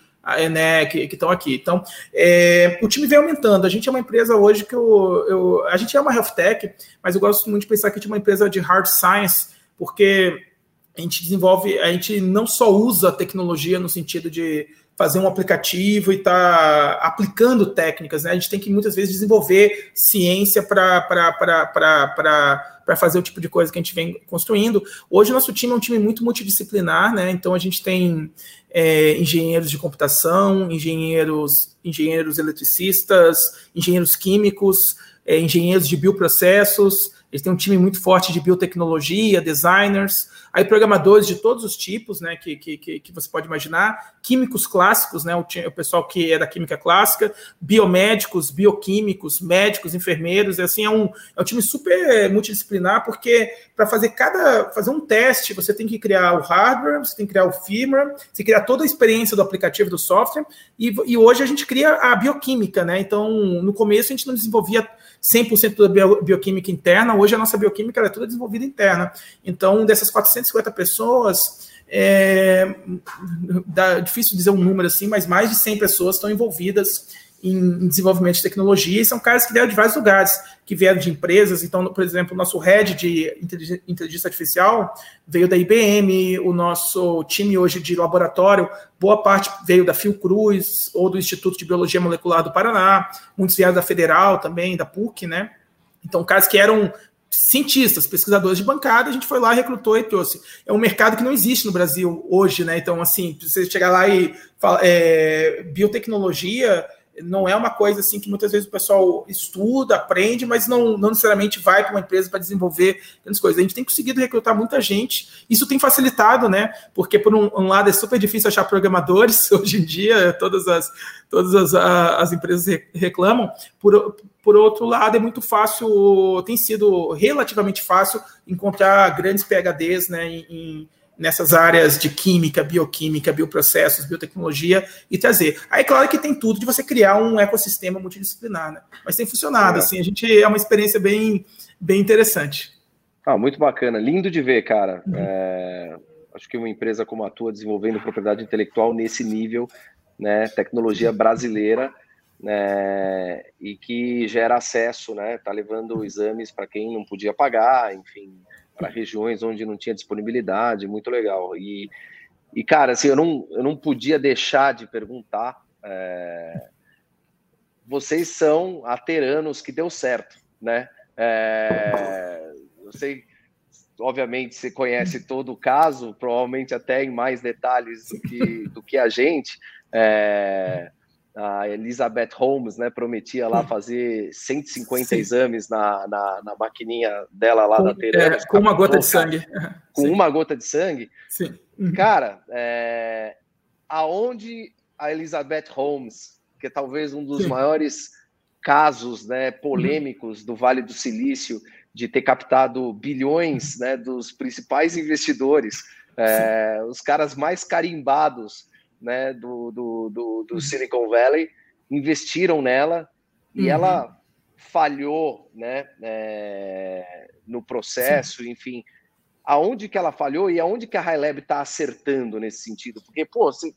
né, que estão aqui. Então, é, o time vem aumentando. A gente é uma empresa hoje que eu, eu, a gente é uma health tech, mas eu gosto muito de pensar que a gente é uma empresa de hard science, porque a gente desenvolve, a gente não só usa tecnologia no sentido de fazer um aplicativo e estar tá aplicando técnicas, né? A gente tem que muitas vezes desenvolver ciência para fazer o tipo de coisa que a gente vem construindo. Hoje o nosso time é um time muito multidisciplinar, né? Então a gente tem é, engenheiros de computação, engenheiros, engenheiros eletricistas, engenheiros químicos, é, engenheiros de bioprocessos, eles têm um time muito forte de biotecnologia, designers, aí programadores de todos os tipos, né, que, que, que você pode imaginar, químicos clássicos, né, o, o, pessoal que é da química clássica, biomédicos, bioquímicos, médicos, enfermeiros, e assim, é um, é um time super multidisciplinar, porque para fazer cada, fazer um teste, você tem que criar o hardware, você tem que criar o firmware, você criar toda a experiência do aplicativo, do software, e, e hoje a gente cria a bioquímica, né, então no começo a gente não desenvolvia 100% da bio, bioquímica interna, hoje a nossa bioquímica é toda desenvolvida interna. Então, dessas 450 pessoas, é, dá, difícil dizer um número assim, mas mais de 100 pessoas estão envolvidas em, desenvolvimento de tecnologia, e são caras que vieram de vários lugares, que vieram de empresas. Então, por exemplo, o nosso head de inteligência artificial veio da IBM, o nosso time hoje de laboratório, boa parte veio da Fiocruz ou do Instituto de Biologia Molecular do Paraná, muitos vieram da Federal também, da PUC, né? Então, caras que eram cientistas, pesquisadores de bancada, a gente foi lá, recrutou e trouxe. É um mercado que não existe no Brasil hoje, né? Então, assim, você chegar lá e falar, é, biotecnologia não é uma coisa assim que muitas vezes o pessoal estuda, aprende, mas não, não necessariamente vai para uma empresa para desenvolver grandes coisas. A gente tem conseguido recrutar muita gente, isso tem facilitado, né? Porque por um, um lado é super difícil achar programadores hoje em dia, todas as, todas as, as empresas reclamam. Por, por outro lado, é muito fácil, tem sido relativamente fácil encontrar grandes PHDs né, em nessas áreas de química, bioquímica, bioprocessos, biotecnologia e trazer. Aí, claro que tem tudo de você criar um ecossistema multidisciplinar, né? Mas tem funcionado, é. assim, a gente é uma experiência bem, bem interessante. Ah, muito bacana, lindo de ver, cara. Uhum. É, acho que uma empresa como a tua desenvolvendo propriedade intelectual nesse nível, né, tecnologia brasileira, né, e que gera acesso, né, tá levando exames para quem não podia pagar, enfim, para regiões onde não tinha disponibilidade, muito legal. E, e cara, assim, eu não, eu não podia deixar de perguntar. É, vocês são ateranos que deu certo, né? É, eu sei, obviamente, você conhece todo o caso, provavelmente até em mais detalhes do que, do que a gente. É, a Elizabeth Holmes, né, prometia lá fazer 150 Sim. exames na, na, na, maquininha dela lá com, da Tereza. É, com uma gota de sangue. Com Sim. uma gota de sangue. Sim. Uhum. Cara, é, aonde a Elizabeth Holmes, que é talvez um dos Sim. maiores casos né, polêmicos uhum. do Vale do Silício, de ter captado bilhões né, dos principais investidores, é, os caras mais carimbados né, do, do, do, do uhum. Silicon Valley, investiram nela e uhum. ela falhou né, é, no processo, Sim. enfim. Aonde que ela falhou e aonde que a High Lab está acertando nesse sentido? Porque, pô, assim,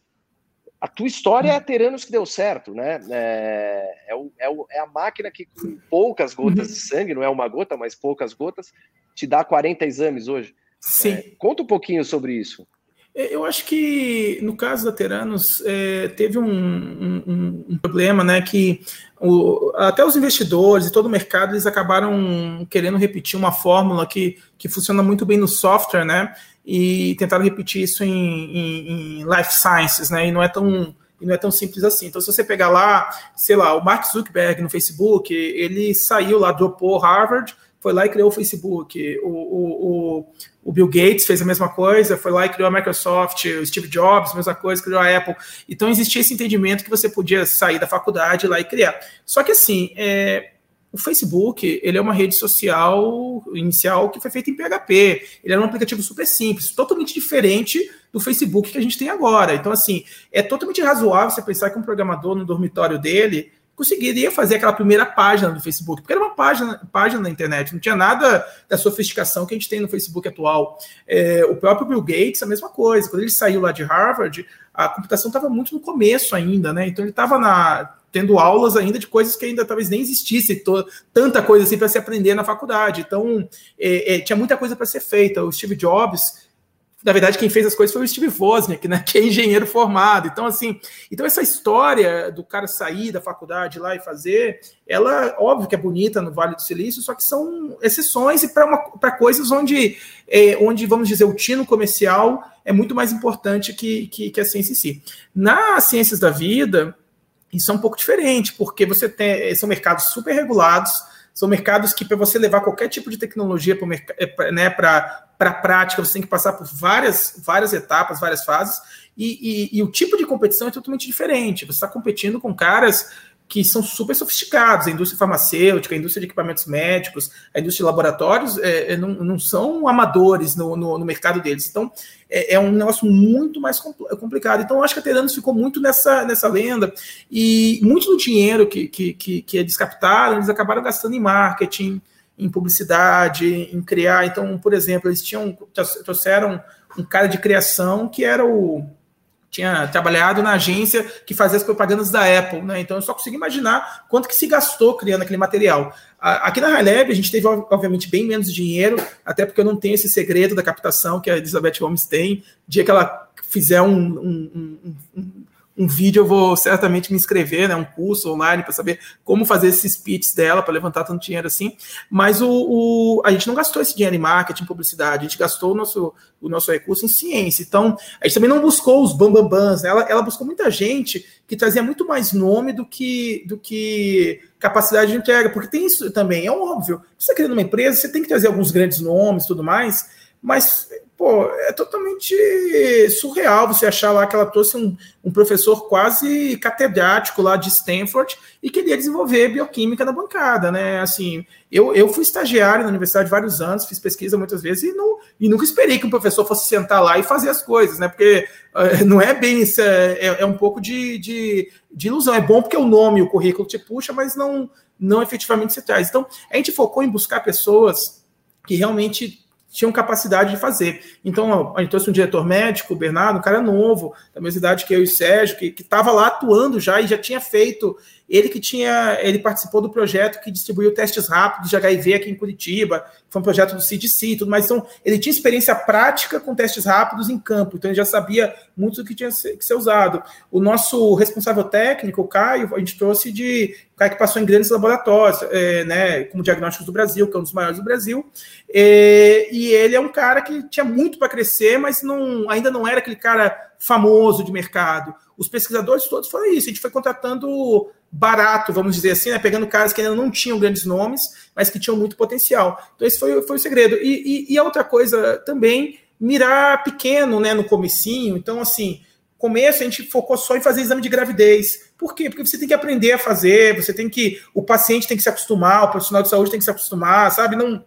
a tua história é a Teranos que deu certo, né? É, é, o, é, o, é, a máquina que, com poucas gotas de sangue, não é uma gota, mas poucas gotas, te dá 40 exames hoje. Sim. É, conta um pouquinho sobre isso. É, eu acho que no caso da Teranos é, teve um, um, um, problema, né? Que o, até os investidores e todo o mercado eles acabaram querendo repetir uma fórmula que, que funciona muito bem no software, né? e tentaram repetir isso em, em, em life sciences, né? E não é tão não é tão simples assim. Então, se você pegar lá, sei lá, o Mark Zuckerberg no Facebook, ele saiu lá, dropou Harvard, foi lá e criou o Facebook. O, o, o, Bill Gates fez a mesma coisa, foi lá e criou a Microsoft, o Steve Jobs, mesma coisa, criou a Apple. Então existia esse entendimento que você podia sair da faculdade lá e criar. Só que assim, é, o Facebook ele é uma rede social inicial que foi feita em PHP. Ele é um aplicativo super simples, totalmente diferente do Facebook que a gente tem agora. Então, assim, é totalmente razoável você pensar que um programador no dormitório dele conseguiria fazer aquela primeira página do Facebook, porque era uma página, página na internet, não tinha nada da sofisticação que a gente tem no Facebook atual. É, o próprio Bill Gates, a mesma coisa. Quando ele saiu lá de Harvard, a computação estava muito no começo ainda, né? Então ele estava tendo aulas ainda de coisas que ainda talvez nem existisse to, tanta coisa assim para se aprender na faculdade. Então é, é, tinha muita coisa para ser feita. O Steve Jobs na verdade, quem fez as coisas foi o Steve Wozniak, né, que é engenheiro formado. Então, assim, então essa história do cara sair da faculdade lá e fazer, ela, óbvio que é bonita no Vale do Silício, só que são exceções e para coisas onde, é, onde, vamos dizer, o tino comercial é muito mais importante que, que, que a ciência em si. Nas ciências da vida, isso é um pouco diferente, porque você tem, são mercados super regulados, são mercados que, para você levar qualquer tipo de tecnologia para né, a prática, você tem que passar por várias, várias etapas, várias fases, e, e, e o tipo de competição é totalmente diferente. Você está competindo com caras que são super sofisticados, a indústria farmacêutica, a indústria de equipamentos médicos, a indústria de laboratórios, é, é, não, não, são amadores no, no, no mercado deles. Então, é, é, um negócio muito mais complicado. Então, eu acho que a Teranos ficou muito nessa, nessa lenda, e muito do dinheiro que, que, que, que eles captaram, eles acabaram gastando em marketing, em publicidade, em criar. Então, por exemplo, eles tinham trouxeram um cara de criação que era o tinha trabalhado na agência que fazia as propagandas da Apple, né? Então eu só consigo imaginar quanto que se gastou criando aquele material. Aqui na HiLab a gente teve, obviamente, bem menos dinheiro, até porque eu não tenho esse segredo da captação que a Elizabeth Holmes tem. dia que ela fizer um, um, um, um um vídeo eu vou certamente me inscrever, né, um curso online para saber como fazer esses pitches dela para levantar tanto dinheiro assim. Mas o, o, a gente não gastou esse dinheiro em marketing, publicidade, a gente gastou o nosso, o nosso recurso em ciência. Então, a gente também não buscou os bambambans, né? ela, ela buscou muita gente que trazia muito mais nome do que, do que capacidade de entrega, porque tem isso também, é óbvio. Você está criando uma empresa, você tem que trazer alguns grandes nomes tudo mais, mas pô, é totalmente surreal você achar lá que ela trouxe um, um, professor quase catedrático lá de Stanford e queria desenvolver bioquímica na bancada, né? Assim, eu, eu fui estagiário na universidade vários anos, fiz pesquisa muitas vezes e, não, e nunca esperei que um professor fosse sentar lá e fazer as coisas, né? Porque uh, não é bem isso, é, é, é um pouco de, de, de, ilusão. É bom porque o nome, o currículo te puxa, mas não, não efetivamente se traz. Então, a gente focou em buscar pessoas que realmente tinham capacidade de fazer. Então, a gente trouxe um diretor médico, o Bernardo, um cara novo, da mesma idade que eu e o Sérgio, que estava lá atuando já e já tinha feito ele que tinha, ele participou do projeto que distribuiu testes rápidos de HIV aqui em Curitiba, foi um projeto do CDC e tudo mais. Então, ele tinha experiência prática com testes rápidos em campo, então ele já sabia muito do que tinha que ser usado. O nosso responsável técnico, o Caio, a gente trouxe de o cara que passou em grandes laboratórios, é, né, como Diagnósticos do Brasil, que é um dos maiores do Brasil, é, e ele é um cara que tinha muito para crescer, mas não, ainda não era aquele cara famoso de mercado. Os pesquisadores todos foram isso, a gente foi contratando barato, vamos dizer assim, né? pegando caras que ainda não tinham grandes nomes, mas que tinham muito potencial. Então, esse foi, foi o segredo. E, e, e a outra coisa também, mirar pequeno né, no comecinho. Então, assim, começo a gente focou só em fazer exame de gravidez. Por quê? Porque você tem que aprender a fazer, você tem que. O paciente tem que se acostumar, o profissional de saúde tem que se acostumar, sabe? Não,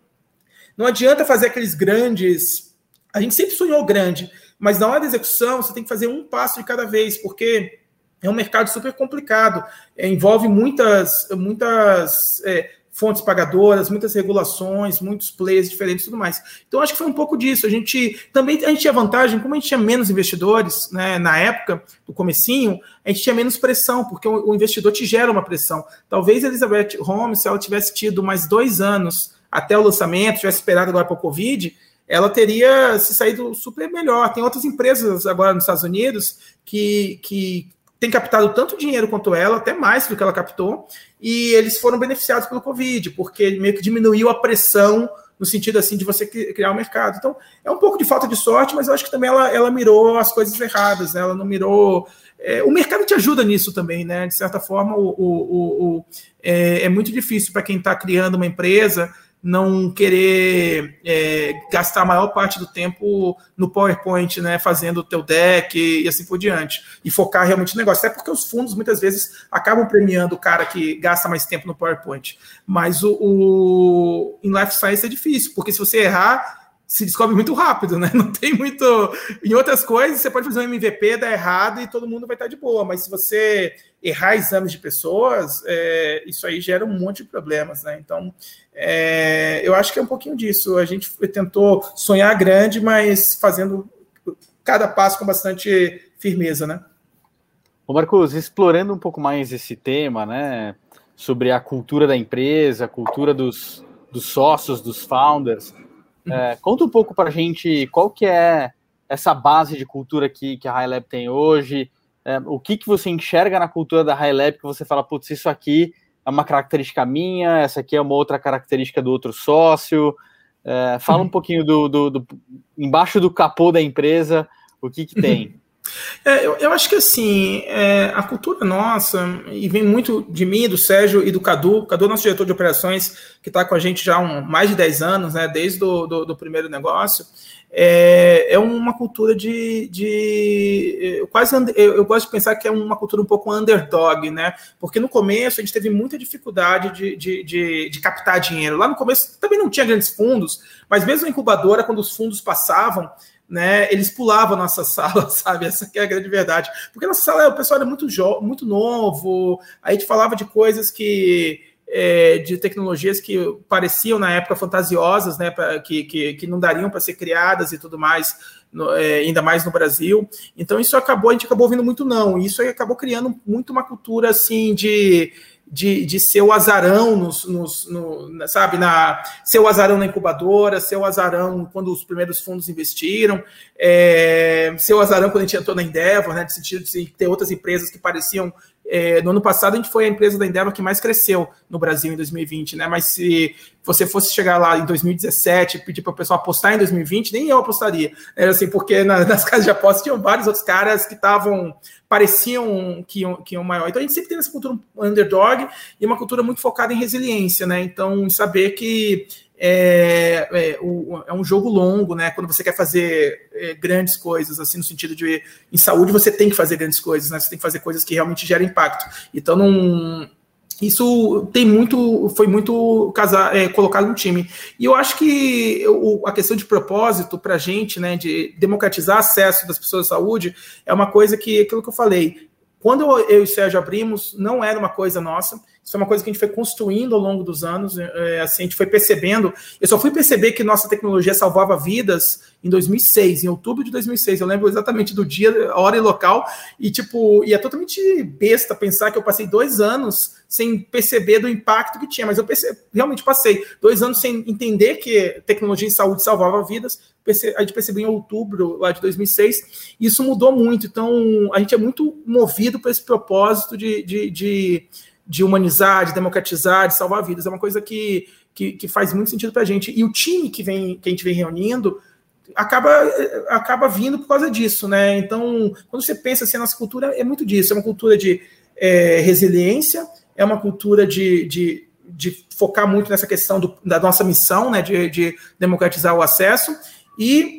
não adianta fazer aqueles grandes. A gente sempre sonhou grande, mas na hora da execução, você tem que fazer um passo de cada vez, porque é um mercado super complicado, é, envolve muitas, muitas é, fontes pagadoras, muitas regulações, muitos players diferentes e tudo mais. Então, acho que foi um pouco disso. A gente também a gente tinha vantagem, como a gente tinha menos investidores né, na época, do comecinho, a gente tinha menos pressão, porque o, o investidor te gera uma pressão. Talvez Elizabeth Holmes, se ela tivesse tido mais dois anos até o lançamento, tivesse esperado agora para o Covid, ela teria se saído super melhor. Tem outras empresas agora nos Estados Unidos que, que tem captado tanto dinheiro quanto ela, até mais do que ela captou, e eles foram beneficiados pelo Covid, porque meio que diminuiu a pressão no sentido assim de você criar o um mercado. Então, é um pouco de falta de sorte, mas eu acho que também ela, ela mirou as coisas erradas, né? Ela não mirou. É, o mercado te ajuda nisso também, né? De certa forma, o, o, o é, é muito difícil para quem está criando uma empresa não querer é, gastar a maior parte do tempo no PowerPoint, né, fazendo o teu deck e, e, assim por diante, e focar realmente no negócio. Até porque os fundos muitas vezes acabam premiando o cara que gasta mais tempo no PowerPoint. Mas o, o em Life Science é difícil, porque se você errar, se descobre muito rápido, né? Não tem muito. Em outras coisas, você pode fazer um MVP, dar errado e todo mundo vai estar de boa. Mas se você errar exames de pessoas, é, isso aí gera um monte de problemas, né? Então, é, eu acho que é um pouquinho disso. A gente tentou sonhar grande, mas fazendo cada passo com bastante firmeza, né? Ô Marcos, explorando um pouco mais esse tema, né? Sobre a cultura da empresa, a cultura dos, dos sócios, dos founders. É, conta um pouco para a gente qual que é essa base de cultura que, que a High Lab tem hoje, é, o que, que você enxerga na cultura da High Lab que você fala, putz, isso aqui é uma característica minha, essa aqui é uma outra característica do outro sócio. É, fala um pouquinho do, do, do, embaixo do capô da empresa, o que, que tem. É, eu, eu, acho que assim, é, a cultura nossa, e vem muito de mim, do Sérgio e do Cadu, Cadu é nosso diretor de operações, que está com a gente já há um, mais de 10 anos, né, desde do, do, do primeiro negócio, é, é uma cultura de, de eu quase eu, eu, gosto de pensar que é uma cultura um pouco underdog, né? Porque no começo a gente teve muita dificuldade de, de, de, de captar dinheiro. Lá no começo também não tinha grandes fundos, mas mesmo a incubadora, quando os fundos passavam, né, eles pulavam a nossa sala, sabe? Essa é a grande verdade. Porque nossa sala, o pessoal era muito, muito novo, a gente falava de coisas que. É, de tecnologias que pareciam na época fantasiosas, né, pra, que, que, que não dariam para ser criadas e tudo mais, no, é, ainda mais no Brasil. Então isso acabou, a gente acabou ouvindo muito não. Isso acabou criando muito uma cultura assim de de, de ser o azarão nos, nos no, sabe, na ser o azarão na incubadora, ser o azarão quando os primeiros fundos investiram, é, ser o azarão quando a gente entrou na Endeavor, né, no sentido de ter outras empresas que pareciam é, no ano passado a gente foi a empresa da Endeavor que mais cresceu no Brasil em 2020, né? Mas se você fosse chegar lá em 2017 e pedir para o pessoal apostar em 2020, nem eu apostaria. Era assim, porque na, nas casas de apostas tinham vários outros caras que estavam pareciam que iam, que iam maior. Então a gente sempre tem essa cultura underdog e uma cultura muito focada em resiliência, né? Então, saber que é, é, o, é, um jogo longo, né? Quando você quer fazer é, grandes coisas, assim, no sentido de em saúde você tem que fazer grandes coisas, né? Você tem que fazer coisas que realmente geram impacto. Então não. Isso tem muito, foi muito casar, é, colocado no time. E eu acho que a questão de propósito para a gente, né, de democratizar acesso das pessoas à saúde, é uma coisa que, aquilo que eu falei, quando eu e o Sérgio abrimos, não era uma coisa nossa. Isso é uma coisa que a gente foi construindo ao longo dos anos. É, assim, a gente foi percebendo. Eu só fui perceber que nossa tecnologia salvava vidas em 2006, em outubro de 2006. Eu lembro exatamente do dia, hora e local. E, tipo, e é totalmente besta pensar que eu passei dois anos sem perceber do impacto que tinha. Mas eu realmente passei dois anos sem entender que tecnologia em saúde salvava vidas a gente percebeu em outubro lá de 2006, e isso mudou muito. Então, a gente é muito movido por esse propósito de, de, de, de humanizar, de democratizar, de salvar vidas. É uma coisa que, que, que faz muito sentido para a gente. E o time que, vem, que a gente vem reunindo acaba, acaba vindo por causa disso, né? Então, quando você pensa assim, a nossa cultura é muito disso, é uma cultura de é, resiliência, é uma cultura de, de, de, focar muito nessa questão do, da nossa missão, né? De, de democratizar o acesso e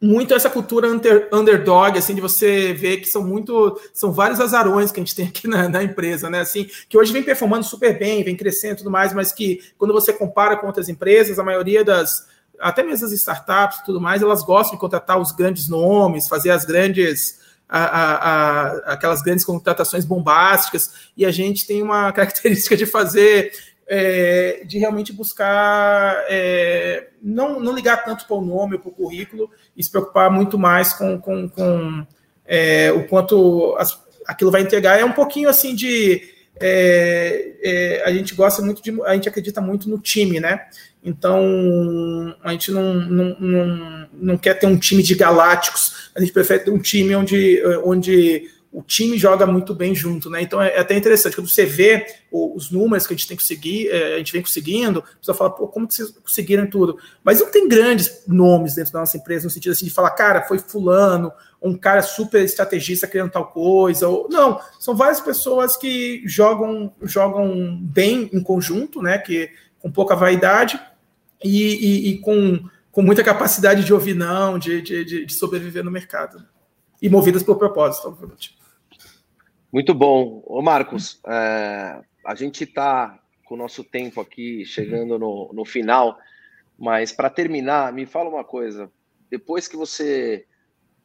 muito essa cultura under, underdog, assim, de você ver que são muito, são vários azarões que a gente tem aqui na, na, empresa, né, assim, que hoje vem performando super bem, vem crescendo e tudo mais, mas que quando você compara com outras empresas, a maioria das, até mesmo as startups e tudo mais, elas gostam de contratar os grandes nomes, fazer as grandes, a, a, a, aquelas grandes contratações bombásticas, e a gente tem uma característica de fazer é, de realmente buscar é, não, não ligar tanto para o nome ou para o currículo e se preocupar muito mais com, com, com é, o quanto as, aquilo vai entregar. É um pouquinho assim de. É, é, a gente gosta muito de. A gente acredita muito no time, né? Então, a gente não, não, não, não quer ter um time de galácticos, a gente prefere ter um time onde, onde o time joga muito bem junto, né? Então é, é até interessante quando você vê os números que a gente tem conseguir, é, a gente vem conseguindo, pessoa fala, pô, como que vocês conseguiram tudo? Mas não tem grandes nomes dentro da nossa empresa no sentido assim de falar, cara, foi fulano, um cara super estrategista criando tal coisa, ou não, são várias pessoas que jogam jogam bem em conjunto, né? Que com pouca vaidade e, e, e com, com muita capacidade de ouvir não, de, de, de sobreviver no mercado. E movidas por propósito, obviamente. Muito bom. Ô Marcos, é, a gente está com o nosso tempo aqui chegando no, no final, mas para terminar, me fala uma coisa. Depois que você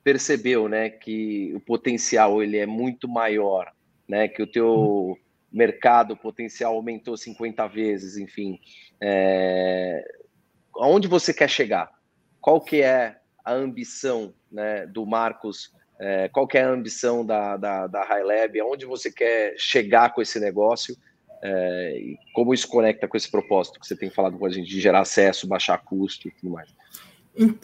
percebeu né, que o potencial ele é muito maior, né, que o teu mercado potencial aumentou 50 vezes, enfim, é, aonde você quer chegar? Qual que é a ambição né, do Marcos é, qual é a ambição da, da, da High Lab? Aonde você quer chegar com esse negócio? É, e como isso conecta com esse propósito que você tem falado com a gente de gerar acesso, baixar custo e tudo mais?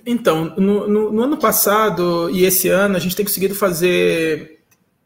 Então, no, no, no ano passado e esse ano, a gente tem conseguido fazer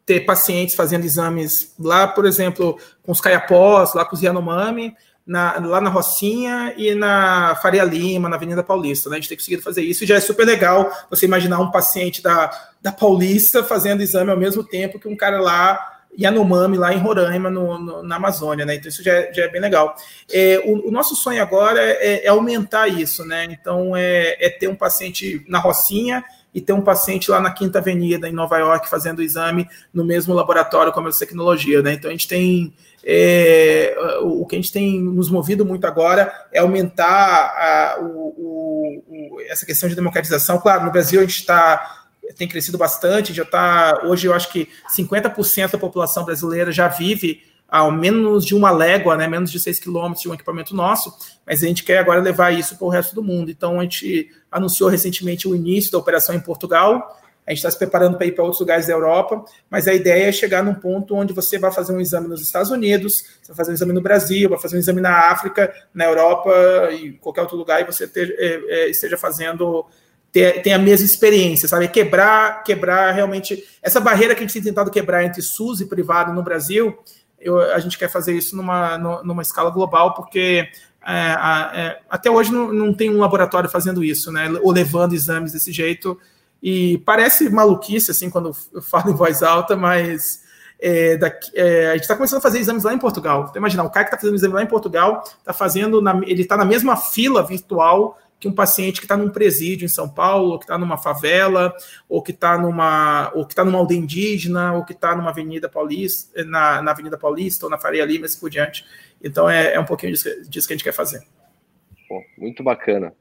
ter pacientes fazendo exames lá, por exemplo, com os Caiapós, lá com os Yanomami, na, lá na Rocinha e na Faria Lima, na Avenida Paulista. Né? A gente tem conseguido fazer isso e já é super legal você imaginar um paciente da, da Paulista fazendo exame ao mesmo tempo que um cara lá Yanomami, lá em Roraima, no, no, na Amazônia, né? Então isso já é, já é bem legal. É, o, o, nosso sonho agora é, é, aumentar isso, né? Então é, é, ter um paciente na Rocinha e ter um paciente lá na Quinta Avenida, em Nova York, fazendo o exame no mesmo laboratório com a mesma tecnologia, né? Então a gente tem é, o, que a gente tem nos movido muito agora é aumentar a, o, o, essa questão de democratização. Claro, no Brasil a gente está tem crescido bastante, já está hoje eu acho que 50% da população brasileira já vive a menos de uma légua, né, menos de 6 quilômetros de um equipamento nosso, mas a gente quer agora levar isso para o resto do mundo. Então a gente anunciou recentemente o início da operação em Portugal, a gente está se preparando para ir para outros lugares da Europa, mas a ideia é chegar num ponto onde você vai fazer um exame nos Estados Unidos, você vai fazer um exame no Brasil, vai fazer um exame na África, na Europa e qualquer outro lugar, e você ter, é, é, esteja fazendo ter, tem a mesma experiência, sabe? Quebrar, quebrar realmente essa barreira que a gente tem tentado quebrar entre SUS e privado no Brasil. Eu, a gente quer fazer isso numa, numa escala global, porque é, é, até hoje não, não tem um laboratório fazendo isso, né? Ou levando exames desse jeito. E parece maluquice, assim, quando eu falo em voz alta, mas é, daqui, é, a gente está começando a fazer exames lá em Portugal. Então, imagina, o cara que está fazendo exame lá em Portugal está fazendo, na, ele está na mesma fila virtual que um paciente que está num presídio em São Paulo, ou que está numa favela, ou que está numa, ou que está numa aldeia indígena, ou que está numa avenida paulista, na, na Avenida Paulista ou na Faria Lima, assim por diante. Então é, é um pouquinho disso, disso, que a gente quer fazer. Bom, muito bacana.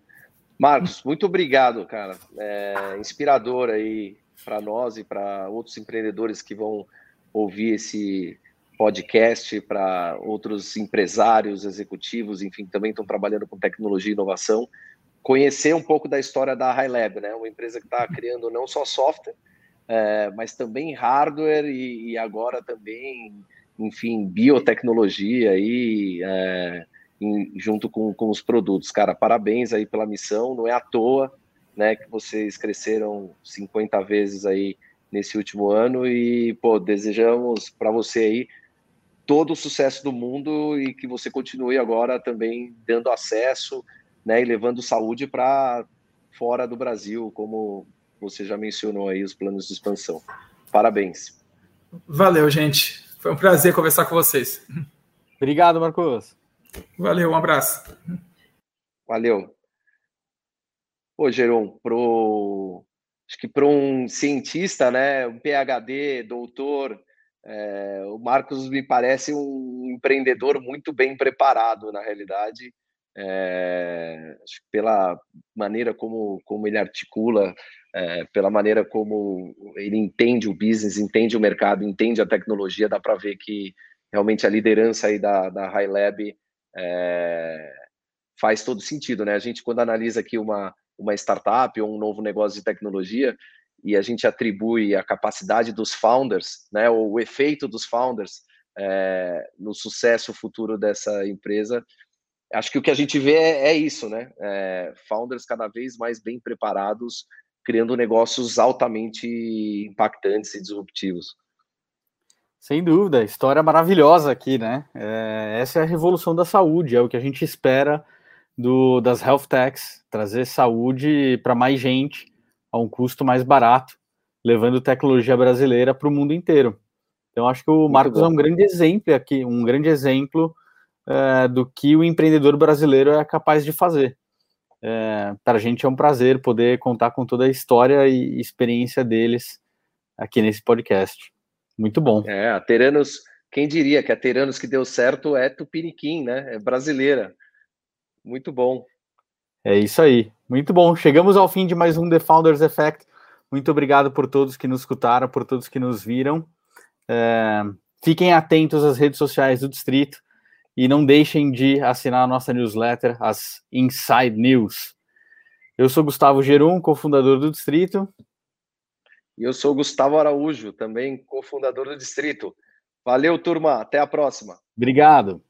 Marcos, muito obrigado, cara. É inspirador aí para nós e para outros empreendedores que vão ouvir esse podcast, para outros empresários, executivos, enfim, também estão trabalhando com tecnologia e inovação, conhecer um pouco da história da High Lab, né? Uma empresa que está criando não só software, é, mas também hardware e, e, agora também, enfim, biotecnologia e é, em, junto com, com os produtos. Cara, parabéns aí pela missão, não é à toa né, que vocês cresceram 50 vezes aí nesse último ano e, pô, desejamos para você aí todo o sucesso do mundo e que você continue agora também dando acesso né, e levando saúde para fora do Brasil, como você já mencionou aí os planos de expansão. Parabéns. Valeu, gente. Foi um prazer conversar com vocês. Obrigado, Marcos. Valeu, um abraço. Valeu. Pô, Geron, pro acho que para um cientista, né, um PhD, doutor, é, o Marcos me parece um empreendedor muito bem preparado, na realidade, é, pela maneira como, como ele articula, é, pela maneira como ele entende o business, entende o mercado, entende a tecnologia, dá para ver que realmente a liderança aí da, da High Lab é, faz todo sentido, né? A gente, quando analisa aqui uma, uma startup ou um novo negócio de tecnologia, e a gente atribui a capacidade dos founders, né, ou o efeito dos founders no sucesso futuro dessa empresa, acho que o que a gente vê é, é isso, né? É, founders cada vez mais bem preparados, criando negócios altamente impactantes e disruptivos. Sem dúvida, história maravilhosa aqui, né? É, essa é a revolução da saúde, é o que a gente espera do, das health techs, trazer saúde para mais gente a um custo mais barato, levando tecnologia brasileira para o mundo inteiro. Então, acho que o Muito Marcos bom. é um grande exemplo aqui, um grande exemplo é, do que o empreendedor brasileiro é capaz de fazer. É, para a gente é um prazer poder contar com toda a história e experiência deles aqui nesse podcast. Muito bom. É, a Teranos, quem diria que a Teranos que deu certo é Tupiniquim, né? É brasileira. Muito bom. É isso aí. Muito bom. Chegamos ao fim de mais um The Founders Effect. Muito obrigado por todos que nos escutaram, por todos que nos viram. É, fiquem atentos às redes sociais do Distrito e não deixem de assinar a nossa newsletter, as Inside News. Eu sou Gustavo Gerum, cofundador do Distrito. E eu sou Gustavo Araújo, também cofundador do Distrito. Valeu, turma. Até a próxima. Obrigado.